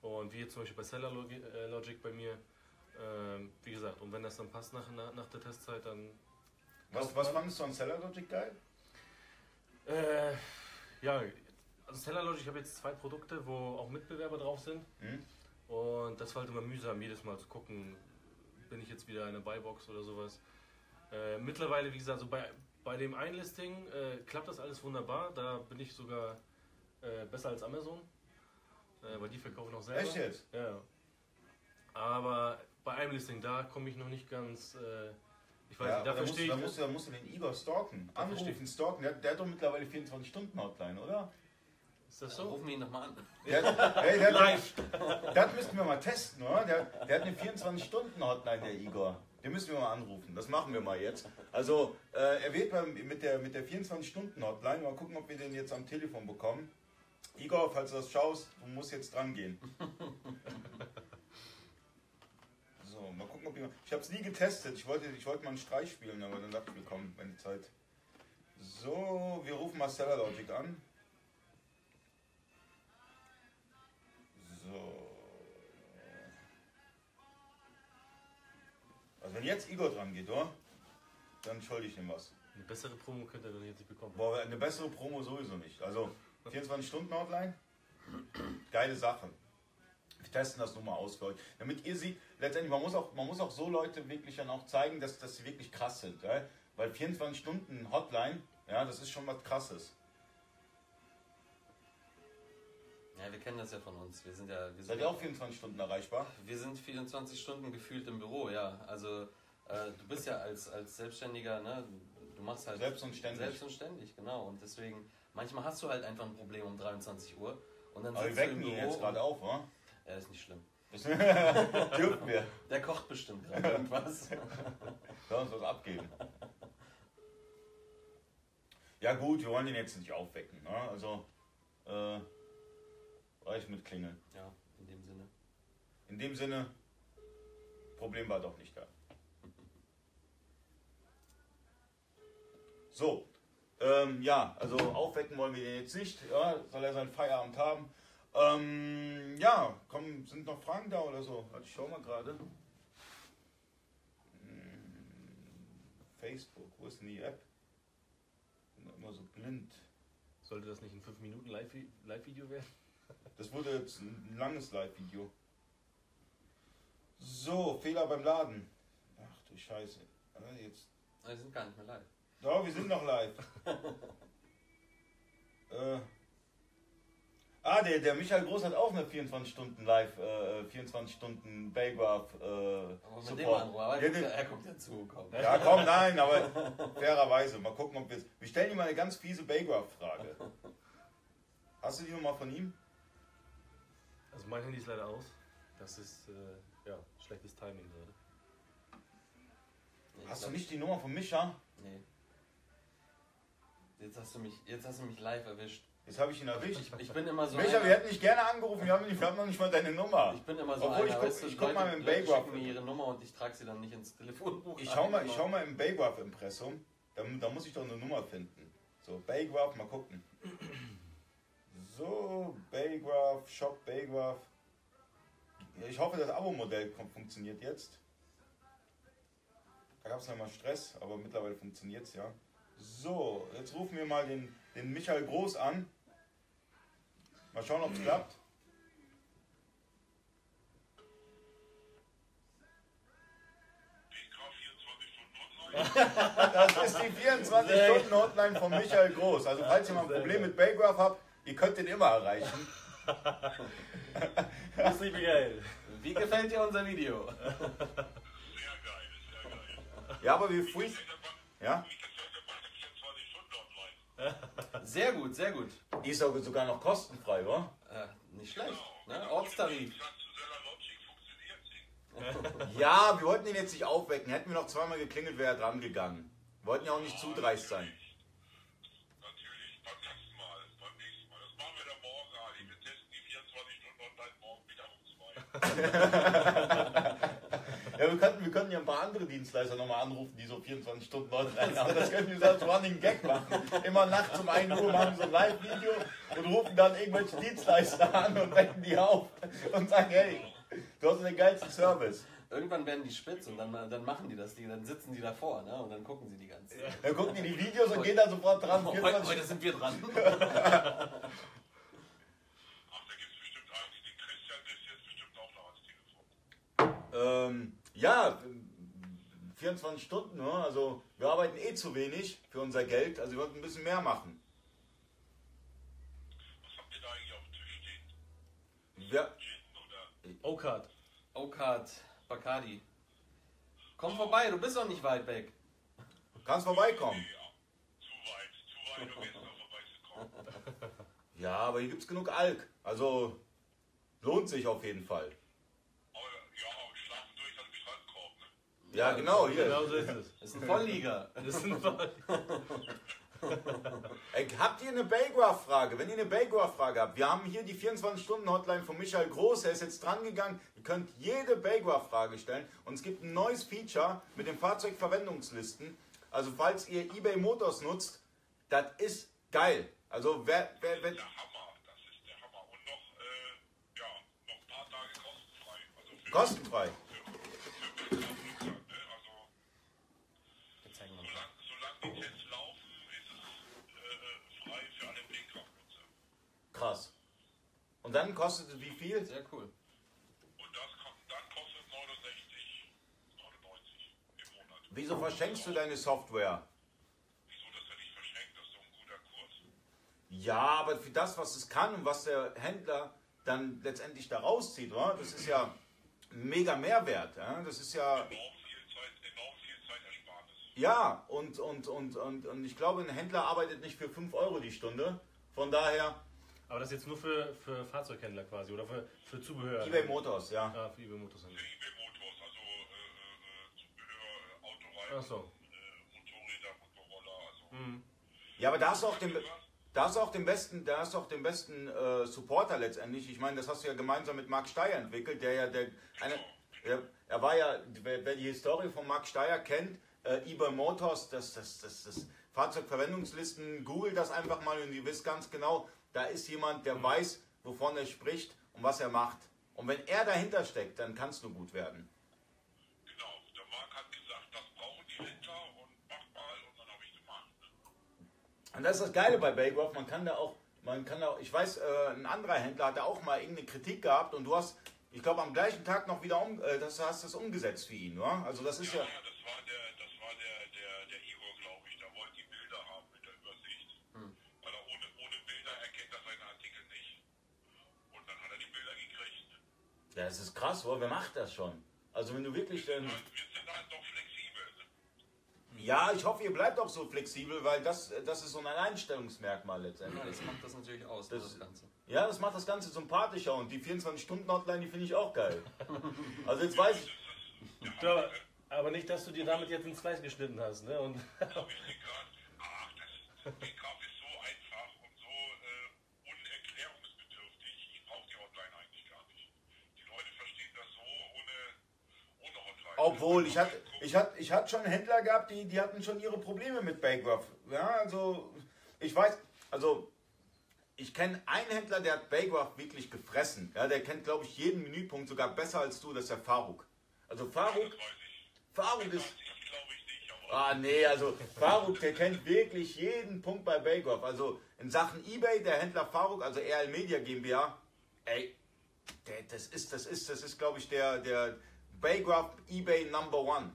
Und wie jetzt zum Beispiel bei Seller äh, Logic bei mir. Ähm, wie gesagt, und wenn das dann passt nach, nach, der Testzeit, dann. Was, was fandest du an Seller Logic geil? Äh, ja, also Seller Logic, ich habe jetzt zwei Produkte, wo auch Mitbewerber drauf sind. Hm? Und das war halt immer mühsam, jedes Mal zu gucken, bin ich jetzt wieder in einer Buybox oder sowas. Äh, mittlerweile, wie gesagt, so bei, bei dem Einlisting äh, klappt das alles wunderbar. Da bin ich sogar äh, besser als Amazon, äh, weil die verkaufen auch selber. Echt jetzt? Ja. Aber bei einem Listing, da komme ich noch nicht ganz. Äh, ich weiß Ja, nicht, da verstehe du, ich. da, musst du, da musst du den Igor stalken. Anrufen, stalken. Der, der hat doch mittlerweile 24-Stunden-Hotline, oder? Ist das so? rufen wir ihn nochmal an. Der, hey, der, Live! Das müssten wir mal testen, oder? Der, der hat eine 24-Stunden-Hotline, der Igor. Den müssen wir mal anrufen. Das machen wir mal jetzt. Also, äh, er wird mit der, mit der 24-Stunden-Hotline. Mal gucken, ob wir den jetzt am Telefon bekommen. Igor, falls du das schaust, du musst jetzt dran gehen. So, mal gucken, ob ich. Ich habe es nie getestet. Ich wollte, ich wollte mal einen Streich spielen, aber dann dachte ich mir, komm, wenn die Zeit. So, wir rufen mal Stellar Logic an. So. Also wenn jetzt Igor dran geht, oder? Dann schulde ich ihm was. Eine bessere Promo könnt ihr dann jetzt nicht bekommen. Boah, eine bessere Promo sowieso nicht. Also 24 Stunden Hotline, geile Sache. Wir testen das nur mal aus für euch. Damit ihr seht, letztendlich, man muss auch, man muss auch so Leute wirklich dann auch zeigen, dass, dass sie wirklich krass sind. Ja? Weil 24 Stunden Hotline, ja, das ist schon was krasses. Ja, wir kennen das ja von uns. Wir sind ja. Wir Seid sind ihr auch 24 Stunden erreichbar? Wir sind 24 Stunden gefühlt im Büro, ja. Also äh, du bist ja als, als Selbstständiger, ne? Du machst halt Selbst und ständig. selbst und ständig, genau. Und deswegen, manchmal hast du halt einfach ein Problem um 23 Uhr. Und dann Aber wir sitzt du im wecken ihn jetzt gerade auf, oder? Ja, ist nicht schlimm. Dürfen wir. Der kocht bestimmt gerade irgendwas. Soll uns was abgeben. Ja gut, wir wollen ihn jetzt nicht aufwecken. Ne? Also äh, reicht mit Klingeln. ja, in dem Sinne. In dem Sinne, Problem war doch nicht da. So, ähm, ja, also aufwecken wollen wir den jetzt nicht. Ja, soll er seinen Feierabend haben. Ähm, ja, komm, sind noch Fragen da oder so? Warte, ich schau mal gerade. Hm, Facebook, wo ist denn die App? Bin doch immer so blind. Sollte das nicht ein 5 Minuten Live- Live-Video werden? Das wurde jetzt ein langes Live-Video. So, Fehler beim Laden. Ach du Scheiße. Jetzt. Sind gar nicht mehr live. Doch, wir sind noch live. äh. Ah, der, der Michael Groß hat auch eine 24 Stunden live, äh, 24 Stunden Baygraph äh, Aber mit dem Support. Anruf, aber Ja, er, guckt, den- ja- er guckt ja zu, komm. Ja, komm, nein, aber fairerweise. Mal gucken, ob wir es. Wir stellen ihm mal eine ganz fiese Baygraph-Frage. Hast du die Nummer von ihm? Also mein Handy ist leider aus. Das ist äh, ja schlechtes Timing gerade. Nee, Hast du nicht die Nummer von Micha? Nee. Jetzt hast du mich, jetzt hast du mich live erwischt. Jetzt habe ich ihn erwischt. Ich, ich bin immer so. Micha, wir hätten dich gerne angerufen, wir haben, nicht, wir haben noch nicht mal deine Nummer. Ich bin immer so Obwohl, ich einer, guck- weißt du, ich guck Leute, mal im Baygraph. mir ihre Nummer und ich trage sie dann nicht ins Telefonbuch. Ich schau mal, ich schau mal im Baygraph-Impressum. Da, da muss ich doch eine Nummer finden. So, Baygraph, mal gucken. So, Baygraph, Shop Baygraph. Ich hoffe, das Abo-Modell funktioniert jetzt. Da gab es mal Stress, aber mittlerweile funktioniert es ja. So, jetzt rufen wir mal den, den Michael Groß an. Mal schauen, ob es klappt. Das ist die 24-Stunden-Hotline von Michael Groß. Also falls ihr mal ein Problem mit Baygraph habt, ihr könnt den immer erreichen. Das ist geil. Wie gefällt dir unser Video? Sehr geil, sehr geil. Ja, aber wir freak. Ja? Ich erzähle bei der 24 Stunden online. Sehr gut, sehr gut. Die ist auch sogar noch kostenfrei, oder? Äh, nicht schlecht. Ne? Ortstarif. Ja, wir wollten ihn jetzt nicht aufwecken. Hätten wir noch zweimal geklingelt, wäre er dran gegangen. Wir wollten ja auch nicht zu dreist sein. Natürlich, beim nächsten Mal, beim nächsten Mal. Das machen wir dann morgen, Ali. Wir testen die 24 Stunden online morgen wieder um zwei. Ja, wir könnten, wir könnten ja ein paar andere Dienstleister nochmal anrufen, die so 24 Stunden online haben. Das könnten wir so als Running Gag machen. Immer nachts um 1 Uhr machen so ein Live-Video und rufen dann irgendwelche Dienstleister an und wecken die auf und sagen, hey, du hast den geilsten Service. Irgendwann werden die spitz und dann, dann machen die das, die, dann sitzen die davor ne? und dann gucken sie die ganze Zeit. Dann gucken die die Videos und gehen da sofort dran. Heute, 24 heute sind wir dran. Ach, da gibt es bestimmt einen. Den Christian du jetzt bestimmt auch noch ans Telefon. Ähm, ja, 24 Stunden, ne? also wir arbeiten eh zu wenig für unser Geld, also wir wollten ein bisschen mehr machen. Was habt ihr da eigentlich auf dem Tisch stehen? Wir, Gin oder? O-Card. Okat, Bacardi. Komm vorbei, du bist doch nicht weit weg. kannst vorbeikommen. Ja, zu weit, zu weit, um jetzt noch vorbeizukommen. Ja, aber hier gibt es genug Alk, also lohnt sich auf jeden Fall. Aber ja, und schlafen durch an dem Strandkorb, ne? Ja, genau, Genau hier. so ist es. Das ist ein Volllieger. Das ist ein Fall. Ey, habt ihr eine Baygraph-Frage? Wenn ihr eine Baygraph-Frage habt, wir haben hier die 24-Stunden-Hotline von Michael Groß, er ist jetzt dran gegangen. Ihr könnt jede Baygraph-Frage stellen und es gibt ein neues Feature mit den Fahrzeugverwendungslisten. Also falls ihr eBay Motors nutzt, das ist geil. Also wer, wer, wer Der Hammer, das ist der Hammer. Und noch, äh, ja, noch ein paar Tage kostenfrei. Also für, kostenfrei. für, für Wildkraftnutzer, ne? Also, Jetzt zeigen wir mal. solange, solange die Tests laufen, ist es äh, äh, frei für alle Wildkraftnutzer. Krass. Und dann kostet es wie viel? Sehr cool. Und das dann kostet 69, 99 im Monat. Wieso verschenkst du deine Software? Wieso das ja nicht verschenkt? Das ist doch ein guter Kurs. Ja, aber für das, was es kann und was der Händler dann letztendlich da rauszieht, oder? das ist ja mega Mehrwert. Ja? Das ist ja, Enorm viel Zeit, enorm viel Zeitersparnis. ja, und, und, und, und, und ich glaube, ein Händler arbeitet nicht für 5 Euro die Stunde. Von daher, Aber das ist jetzt nur für, für Fahrzeughändler quasi oder für, für Zubehör. eBay Motors, ja. Ja, für eBay Motors. Für eBay Motors, also äh, äh, Zubehör, äh, Autoreifen, Ach so. äh, Motorräder, Motorroller, also. Mhm. Ja, aber da hast du auch den, da hast du auch den besten, da hast du auch den besten äh, Supporter letztendlich. Ich meine, das hast du ja gemeinsam mit Marc Steyer entwickelt, der ja der, eine, der er war ja, wer, wer die Historie von Marc Steyer kennt, äh, eBay Motors, das, das, das, das Fahrzeugverwendungslisten, googelt das einfach mal und ihr wisst ganz genau, da ist jemand, der weiß, wovon er spricht und was er macht. Und wenn er dahinter steckt, dann kann es nur gut werden. Genau, der Marc hat gesagt, das brauchen die Händler und mach mal und dann habe ich gemacht. Und das ist das Geile bei Baygraph, man kann da auch, man kann da auch, ich weiß, äh, ein anderer Händler hat da auch mal irgendeine Kritik gehabt und du hast, ich glaube, am gleichen Tag noch wieder um, äh, das hast das umgesetzt für ihn, oder? Also das ist ja, Ja, das der, der Igor, glaube ich, der wollte die Bilder haben mit der Übersicht. Hm. Weil er ohne, ohne Bilder erkennt er seine Artikel nicht. Und dann hat er die Bilder gekriegt. Ja, das ist krass, oder? Wer macht das schon? Also wenn du wirklich dann... Und wir sind halt doch flexibel. Ja, ich hoffe, ihr bleibt auch so flexibel, weil das, das ist so ein Alleinstellungsmerkmal Ja, letztendlich. das macht das natürlich aus, Das- das Ganze. Ja, das macht das Ganze sympathischer und die 24-Stunden-Hotline, die finde ich auch geil. Also jetzt weiß ich... Ja, aber, aber nicht, dass du dir damit jetzt ins Fleisch geschnitten hast. Ne? Und Aber ich denke gerade, ach, das, der Graf ist so einfach und so äh, unerklärungsbedürftig. Ich brauche die Hotline eigentlich gar nicht. Die Leute verstehen das so ohne, ohne Hotline. Obwohl, ich hatte, ich hatte, ich hatte schon Händler gehabt, die, die hatten schon ihre Probleme mit Bakeroff. Ja, also, ich weiß, also, ich kenne einen Händler, der hat Bakeroff wirklich gefressen. Ja, der kennt, glaube ich, jeden Menüpunkt sogar besser als du, das ist der Faruk. Also, Faruk. Faruk ist. Ah, nee, also, Faruk, der kennt wirklich jeden Punkt bei Bakeroff. Also, in Sachen Ebay, der Händler Faruk, also RL Media GmbH, ey, der, das ist, das ist, das ist, glaube ich, der, der Bakeroff Ebay Number One.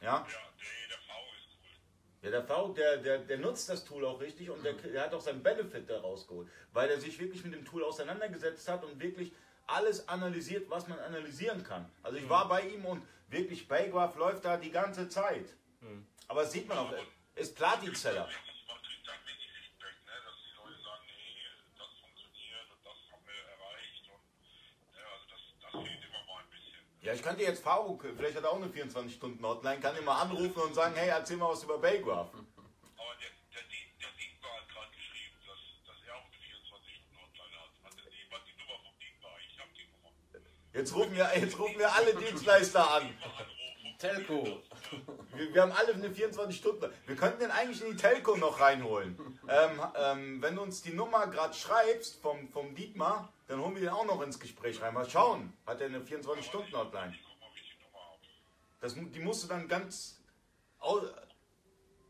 Ja? ja, nee, der V ist cool. Ja, der V, der, der, der nutzt das Tool auch richtig und der, der hat auch seinen Benefit daraus geholt, weil er sich wirklich mit dem Tool auseinandergesetzt hat und wirklich alles analysiert, was man analysieren kann. Also ich war bei ihm und wirklich Baygraph läuft da die ganze Zeit. Aber das sieht man auch, ist Platin-Seller. Man kriegt dann wenig Feedback, ne? dass die Leute sagen, nee, das funktioniert und das haben wir erreicht. Und, ja, also das, das fehlt immer mal ein bisschen. Ja, ich könnte jetzt Faruk, vielleicht hat er auch eine 24-Stunden-Hotline, kann ihn mal anrufen und sagen, hey, erzähl mal was über Baygraph. Aber der, der, der Dienstbar hat gerade geschrieben, dass, dass er auch eine 24-Stunden-Hotline hat. Hat er jemand die Nummer vom Dienstbar? Ich habe die Nummer. Jetzt rufen wir, jetzt rufen wir alle Dienstleister an. Telco. Wir, wir haben alle eine 24 Stunden. Wir könnten den eigentlich in die Telco noch reinholen. Ähm, ähm, wenn du uns die Nummer gerade schreibst vom, vom Dietmar, dann holen wir den auch noch ins Gespräch rein. Mal schauen. Hat er eine 24-Stunden-Hotline? Ich guck mal, wie ich die Nummer habe. Das, die musst du dann ganz.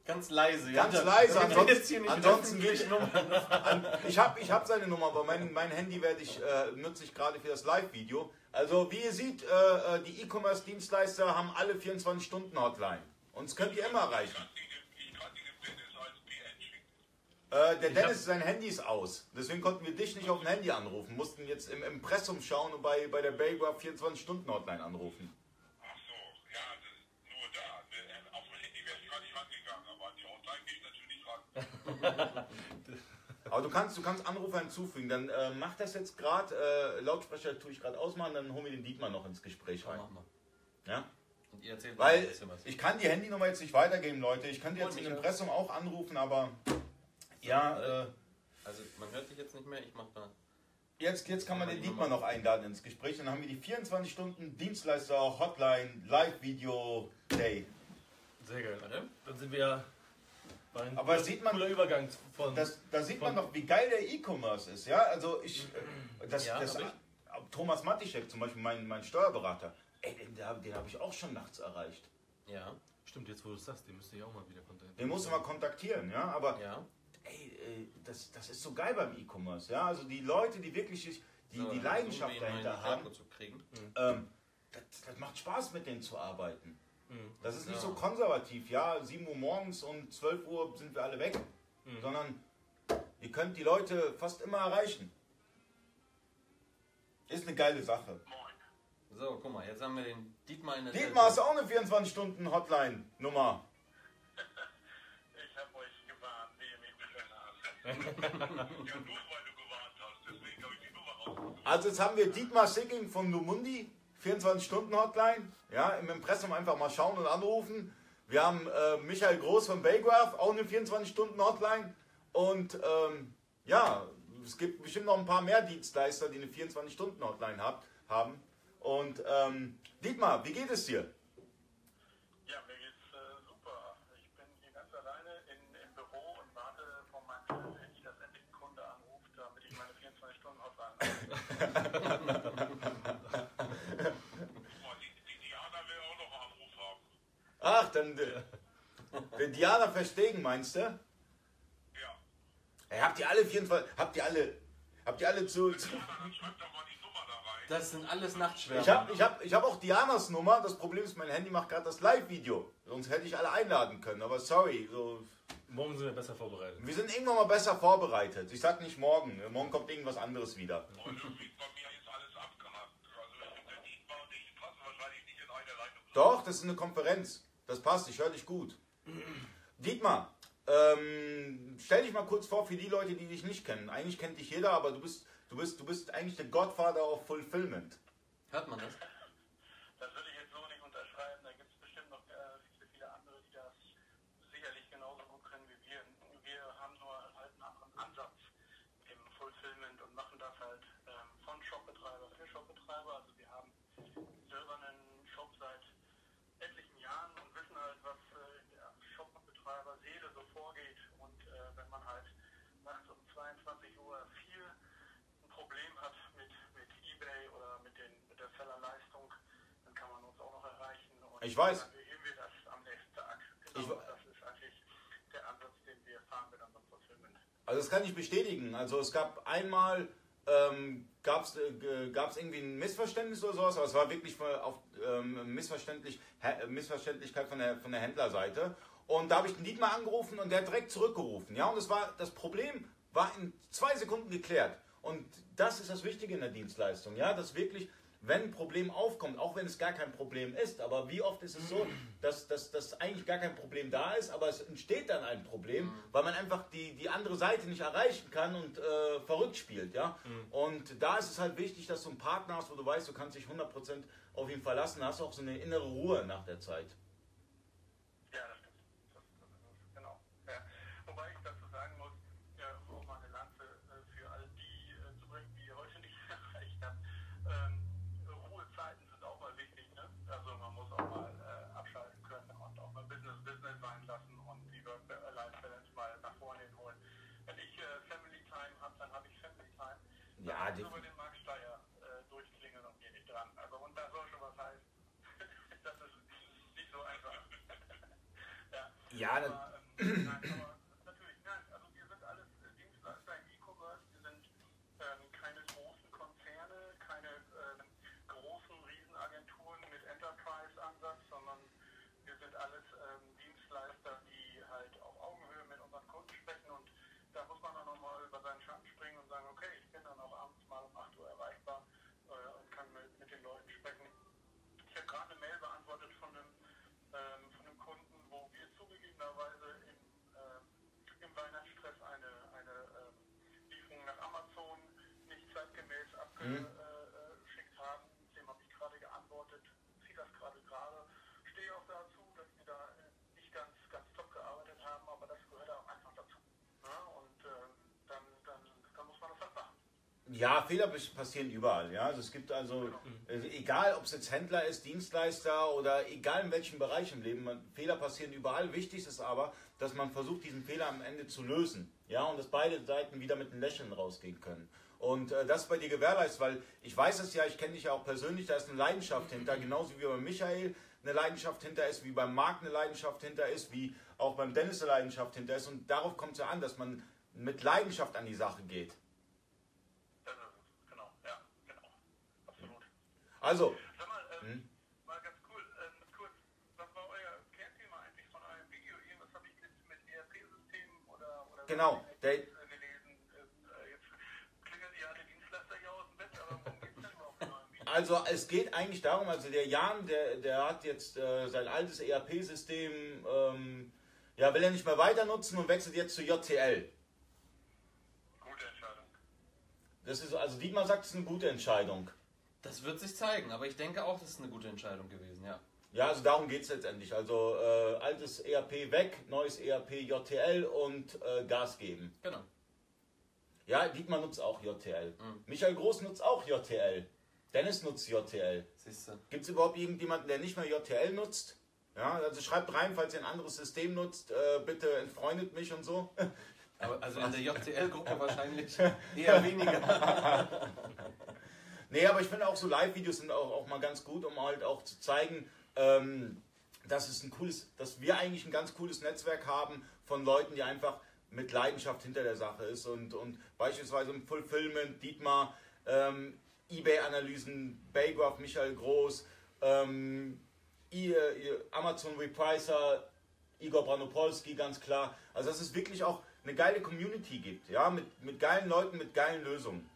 Ganz leise. Ganz ja. leise, ansonsten- ansonsten geht- Nummern- An, ich habe ich hab seine Nummer, aber mein, mein Handy werde ich, äh, nutze ich gerade für das Live-Video. Also, wie ihr seht, äh, äh, die E-Commerce-Dienstleister haben alle 24-Stunden-Hotline. Uns könnt ihr immer erreichen. Äh, der Dennis, sein Handy ist aus. Deswegen konnten wir dich nicht auf dem Handy anrufen. Mussten jetzt im Impressum schauen und bei, bei der Baywap 24-Stunden-Hotline anrufen. Ach so, ja, das, nur da. Ne, auf dem Handy wäre ich gar nicht rangegangen, aber an die Hotline gehe ich natürlich ran. Aber du kannst, du kannst Anrufer hinzufügen. Dann äh, mach das jetzt gerade. Äh, Lautsprecher tue ich gerade ausmachen, dann holen wir den Dietmar noch ins Gespräch rein. Mach mal. Ja? Und ihr erzählt Weil mir ich kann die Handynummer jetzt nicht weitergeben, Leute. Ich kann die jetzt im. Impressum auch anrufen, aber ja, äh, Also man hört dich jetzt nicht mehr, ich mach mal. jetzt, jetzt kann man den Dietmar noch einladen ins Gespräch. Dann haben wir die 24 Stunden Dienstleister Hotline Live Video Day. sehr geil. Dann sind wir Aber sieht man- cooler Übergang von. Das, da sieht man doch, wie geil der E-Commerce ist. Ja, also ich, äh, das, Ja, das, hab Thomas Matischek zum Beispiel, mein, mein Steuerberater, ey, den, den habe ich auch schon nachts erreicht. Ja, Stimmt, jetzt wo du es sagst, den müsste ich auch mal wieder kontaktieren. Den musst du mal kontaktieren, ja, aber ja. ey, äh, das, das ist so geil beim E-Commerce, ja, also die Leute, die wirklich die, So, die Leidenschaft dahinter haben, ähm, das, das macht Spaß mit denen zu arbeiten. Das ist nicht Ja. so konservativ, ja, 7 Uhr morgens und 12 Uhr sind wir alle weg, Mhm. sondern ihr könnt die Leute fast immer erreichen. Ist eine geile Sache. So, guck mal, jetzt haben wir den Dietmar in der Dietmar, hast du auch eine 24-Stunden-Hotline-Nummer? Ich habe euch gewarnt, wie ihr mich beschweren habt. ja, nur weil du gewarnt hast, deswegen habe ich die Nummer rausgesucht. Also jetzt haben wir Dietmar Sicking von Lumundi, 24-Stunden-Hotline. Ja, im Impressum einfach mal schauen und anrufen. Wir haben äh, Michael Groß von Baygraph, auch eine 24-Stunden-Hotline. Und ähm, ja, es gibt bestimmt noch ein paar mehr Dienstleister, die eine 24-Stunden-Hotline hab, haben. Und ähm, Dietmar, wie geht es dir? Ja, mir geht's äh, super. Ich bin hier ganz alleine in, im Büro und warte von meinem Handy, dass endlich ein Kunde anruft, damit ich meine 24 Stunden Hotline die, die Diana will auch noch einen Anruf haben. Ach, dann äh, den Diana Verstegen, meinst du? Ja. Ey, habt ihr alle 24, habt ihr alle, habt ihr alle zu, zu Diana, dann schreib doch mal die Nummer da rein. Das sind alles Nachtschwärmer. Ich habe ich hab, ich hab auch Dianas Nummer. Das Problem ist, mein Handy macht gerade das Live-Video. Sonst hätte ich alle einladen können. Aber sorry, so, Morgen sind wir besser vorbereitet. wir sind irgendwann mal besser vorbereitet. Ich sag nicht morgen. Morgen kommt irgendwas anderes wieder. Und irgendwie bei mir ist alles abgehakt. Also der Dietmar und ich passen wahrscheinlich nicht in eine Leitung. Doch, das ist eine Konferenz. Das passt, ich höre dich gut. Dietmar, ähm, stell dich mal kurz vor für die Leute, die dich nicht kennen. Eigentlich kennt dich jeder, aber du bist, du bist, du bist eigentlich der Godfather of Fulfillment. Hört man das? Das würde ich jetzt so nicht unterschreiben. Da gibt es bestimmt noch äh, viele, viele andere, die das sicherlich genauso gut können wie wir. Wir haben nur halt einen anderen Ansatz im Fulfillment und machen das halt ähm, von Shopbetreiber für Shopbetreiber. Also wir haben einen silbernen Shop seit etlichen Jahren und wissen halt, was äh, in der Shopbetreiber Seele so vorgeht. Und äh, wenn man halt nachts um 22 Uhr viel ein Problem hat mit, mit Ebay oder mit, den, mit der Sellerleistung, dann kann man uns auch noch erreichen. Und Ich weiß. Dann beheben wir das am nächsten Tag. Genau, das ist eigentlich der Ansatz, den wir fahren mit unserem Fulfillment. Also das kann ich bestätigen. Also es gab einmal, ähm, gab es äh, gab's irgendwie ein Missverständnis oder sowas, aber es war wirklich auf ähm, missverständlich, Missverständlichkeit von der, von der Händlerseite. Und da habe ich den Dietmar angerufen und der hat direkt zurückgerufen. Ja, und es war, das Problem war in zwei Sekunden geklärt. Und das ist das Wichtige in der Dienstleistung, ja, dass wirklich, wenn ein Problem aufkommt, auch wenn es gar kein Problem ist, aber wie oft ist es so, dass, dass, dass eigentlich gar kein Problem da ist, aber es entsteht dann ein Problem, weil man einfach die, die andere Seite nicht erreichen kann und äh, verrückt spielt, ja. Und da ist es halt wichtig, dass du einen Partner hast, wo du weißt, du kannst dich 100% auf ihn verlassen, hast auch so eine innere Ruhe nach der Zeit. Ja, das stimmt. Das, das ist genau. Ja. Wobei ich dazu sagen muss, ja, um auch mal eine Lanze äh, für all die äh, zu bringen, die heute nicht erreicht haben. Ähm, Ruhezeiten sind auch mal wichtig. Ne? Also man muss auch mal äh, abschalten können und auch mal Business Business sein lassen und die Work-Life-Balance mal nach vorne hin holen. Wenn ich äh, Family Time habe, dann habe ich Family Time. Dann Ja, die- über den Marktsteier äh, durchklingeln und gehe nicht dran. Also und das soll schon was heißen. das ist nicht so einfach. ja. Ja, aber, ähm, nein, aber natürlich, nein, also wir sind alles äh, Dienstleister im E-Commerce, wir sind ähm, keine großen Konzerne, keine ähm, großen Riesenagenturen mit Enterprise-Ansatz, sondern wir sind alles ähm, Dienstleister, die halt auf Augenhöhe mit unseren Kunden sprechen und da muss man dann nochmal über seinen Schatten springen und sagen, okay, ich bin dann auch abends mal um 8 Uhr erreichbar äh, und kann mit, mit den Leuten sprechen. Ich habe gerade eine Mail beantwortet von einem, ähm, von einem Kunden, wo wir zugegebenerweise im, ähm, im Weihnachtsstress eine, eine ähm, Lieferung nach Amazon nicht zeitgemäß abgeschickt haben. Dem habe ich gerade geantwortet, ziehe das gerade gerade, stehe auch dazu, dass wir da äh, nicht ganz, ganz top gearbeitet haben, aber das gehört auch einfach dazu. Ja? Und ähm, dann, dann, dann muss man das halt machen. Ja, Fehler passieren überall. Ja, also es gibt also, also egal, ob es jetzt Händler ist, Dienstleister oder egal in welchem Bereich im Leben, man, Fehler passieren überall. Wichtig ist aber, dass man versucht, diesen Fehler am Ende zu lösen. Ja, und dass beide Seiten wieder mit einem Lächeln rausgehen können. Und äh, das bei dir gewährleistet, weil ich weiß es ja, ich kenne dich ja auch persönlich, da ist eine Leidenschaft hinter, genauso wie bei Michael eine Leidenschaft hinter ist, wie beim Marc eine Leidenschaft hinter ist, wie auch beim Dennis eine Leidenschaft hinter ist. Und darauf kommt es ja an, dass man mit Leidenschaft an die Sache geht. Genau, ja, genau. Absolut. Also, Sag mal, ähm, Hm? mal ganz cool, ähm, kurz, was war euer Kernthema eigentlich von eurem Video? Irgendwas habe ich mit, mit ERP-Systemen oder, oder Genau, der- äh, gelesen. Äh, jetzt klingeln die alle Dienstleister hier aus dem Bett, aber worum geht es denn überhaupt in eurem Video? Also es geht eigentlich darum, also der Jan, der, der hat jetzt äh, sein altes ERP-System, ähm, ja, will er nicht mehr weiter nutzen und wechselt jetzt zu JTL. Gute Entscheidung. Das ist, also Dietmar sagt, es ist eine gute Entscheidung. Das wird sich zeigen, aber ich denke auch, das ist eine gute Entscheidung gewesen, ja. Ja, also darum geht es letztendlich. Also äh, altes ERP weg, neues ERP JTL und äh, Gas geben. Genau. Ja, Dietmar nutzt auch JTL. Mhm. Michael Groß nutzt auch JTL. Dennis nutzt JTL. Gibt es überhaupt irgendjemanden, der nicht mehr JTL nutzt? Ja, also schreibt rein, falls ihr ein anderes System nutzt, äh, bitte entfreundet mich und so. Aber also in der JTL-Gruppe wahrscheinlich eher weniger. Nee, aber ich finde auch so Live-Videos sind auch, auch mal ganz gut, um halt auch zu zeigen, ähm, dass es ein cooles, dass wir eigentlich ein ganz cooles Netzwerk haben von Leuten, die einfach mit Leidenschaft hinter der Sache ist und, und beispielsweise im Fulfillment, Dietmar, ähm, eBay-Analysen, Baygraph, Michael Groß, ähm, Amazon Repricer, Igor Branopolski, ganz klar. Also dass es wirklich auch eine geile Community gibt, ja, mit, mit geilen Leuten, mit geilen Lösungen.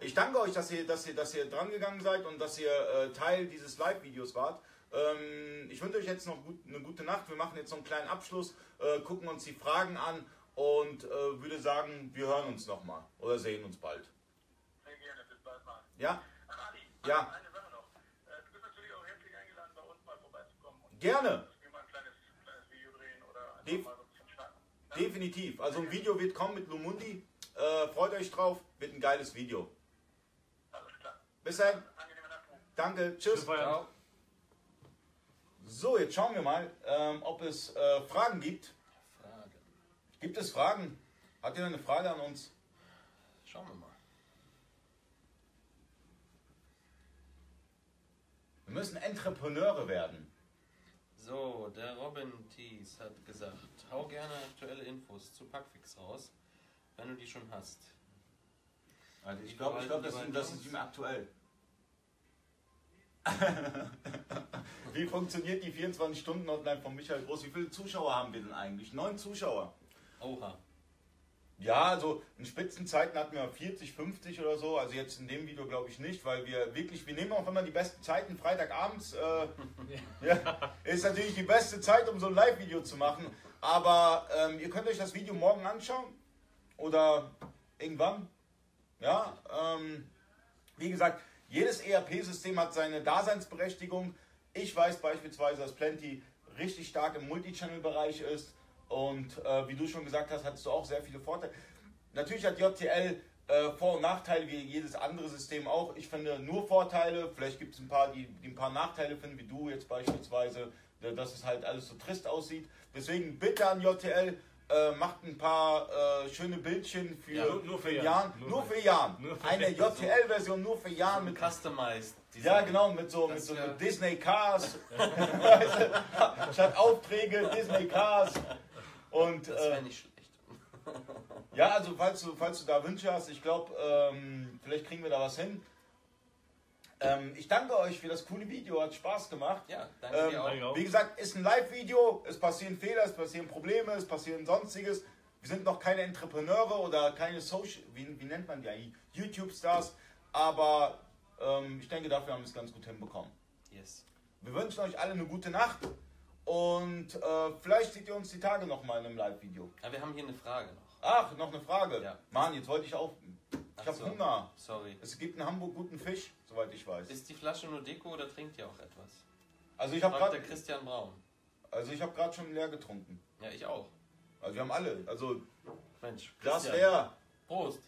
Ich danke euch, dass ihr, dass ihr, dass ihr dran gegangen seid und dass ihr äh, Teil dieses Live-Videos wart. Ähm, ich wünsche euch jetzt noch gut, eine gute Nacht. Wir machen jetzt noch einen kleinen Abschluss, äh, gucken uns die Fragen an und äh, würde sagen, wir hören uns nochmal oder sehen uns bald. Sehr gerne, bis bald mal. Ja, Ach, Adi, Ja. eine Sache noch. Äh, Du bist natürlich auch herzlich eingeladen, bei uns mal vorbeizukommen und gerne, mal ein kleines, kleines Video drehen oder einfach Def- mal so ein bisschen schnacken. Ja? definitiv. Also ein Video wird kommen mit Lumundi. Äh, freut euch drauf, wird ein geiles Video. Alles klar. Bis dann, danke, tschüss. Super, ja. Ciao. So, jetzt schauen wir mal, ähm, ob es äh, Fragen gibt. Gibt es Fragen? Hat ihr eine Frage an uns? Schauen wir mal. Wir müssen Entrepreneure werden. So, der Robin Thies hat gesagt, hau gerne aktuelle Infos zu Packfix raus, wenn du die schon hast. Also ich glaub- ich glaub, das das ist mehr aktuell. Wie funktioniert die 24 Stunden Hotline von Michael Groß? Wie viele Zuschauer haben wir denn eigentlich? Neun Zuschauer. Oha. Ja, also in Spitzenzeiten hatten wir 40, 50 oder so. Also jetzt in dem Video glaube ich nicht, weil wir wirklich, wir nehmen auch immer die besten Zeiten. Freitagabends äh, ja, ist natürlich die beste Zeit, um so ein Live-Video zu machen. Aber ähm, ihr könnt euch das Video morgen anschauen oder irgendwann. Ja, ähm, wie gesagt, jedes ERP-System hat seine Daseinsberechtigung. Ich weiß beispielsweise, dass Plenty richtig stark im Multichannel-Bereich ist. Und äh, wie du schon gesagt hast, hattest du auch sehr viele Vorteile. Natürlich hat JTL äh, Vor- und Nachteile, wie jedes andere System auch. Ich finde nur Vorteile. Vielleicht gibt es ein paar, die, die ein paar Nachteile finden, wie du jetzt beispielsweise, äh, dass es halt alles so trist aussieht. Deswegen bitte an JTL, äh, macht ein paar äh, schöne Bildchen für, Ja, nur- nur für Jan. Jan. Nur, Nur für Jan. Nur für Eine. JTL-Version nur für Jan mit Customized. ja, genau, mit so, mit so mit Disney Cars. Statt Aufträge, Disney Cars. Und Das wäre äh, nicht schlecht. ja, also falls du, falls du da Wünsche hast, ich glaube, ähm, vielleicht kriegen wir da was hin. Ähm, ich danke euch für das coole Video, hat Spaß gemacht. Ja, danke Ähm, dir auch. Wie gesagt, ist ein Live-Video, es passieren Fehler, es passieren Probleme, es passieren sonstiges. Wir sind noch keine Entrepreneure oder keine Social, wie, wie nennt man die eigentlich? YouTube-Stars, aber ähm, ich denke, dafür haben wir es ganz gut hinbekommen. Yes. Wir wünschen euch alle eine gute Nacht und äh, vielleicht seht ihr uns die Tage nochmal in einem Live-Video. Aber wir haben hier eine Frage noch. Ach, noch eine Frage. Ja. Mann, jetzt wollte ich auch. Ich habe so. Hunger. Sorry. Es gibt in Hamburg guten Fisch, soweit ich weiß. Ist die Flasche nur Deko oder trinkt ihr auch etwas? Also ich habe gerade, der Christian Braun. also ich habe gerade schon leer getrunken. Ja, ich auch. Also wir haben alle, also Mensch. Christian. leer. Prost.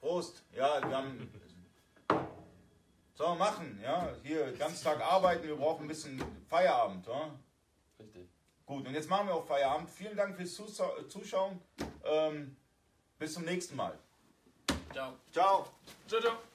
Prost. Ja, wir haben. Sollen wir machen, ja? Hier, ganz Tag arbeiten, wir brauchen ein bisschen Feierabend, ja? Gut, und jetzt machen wir auch Feierabend. Vielen Dank fürs Zusa- Zuschauen. Ähm, bis zum nächsten Mal. Ciao. Ciao. Ciao, ciao.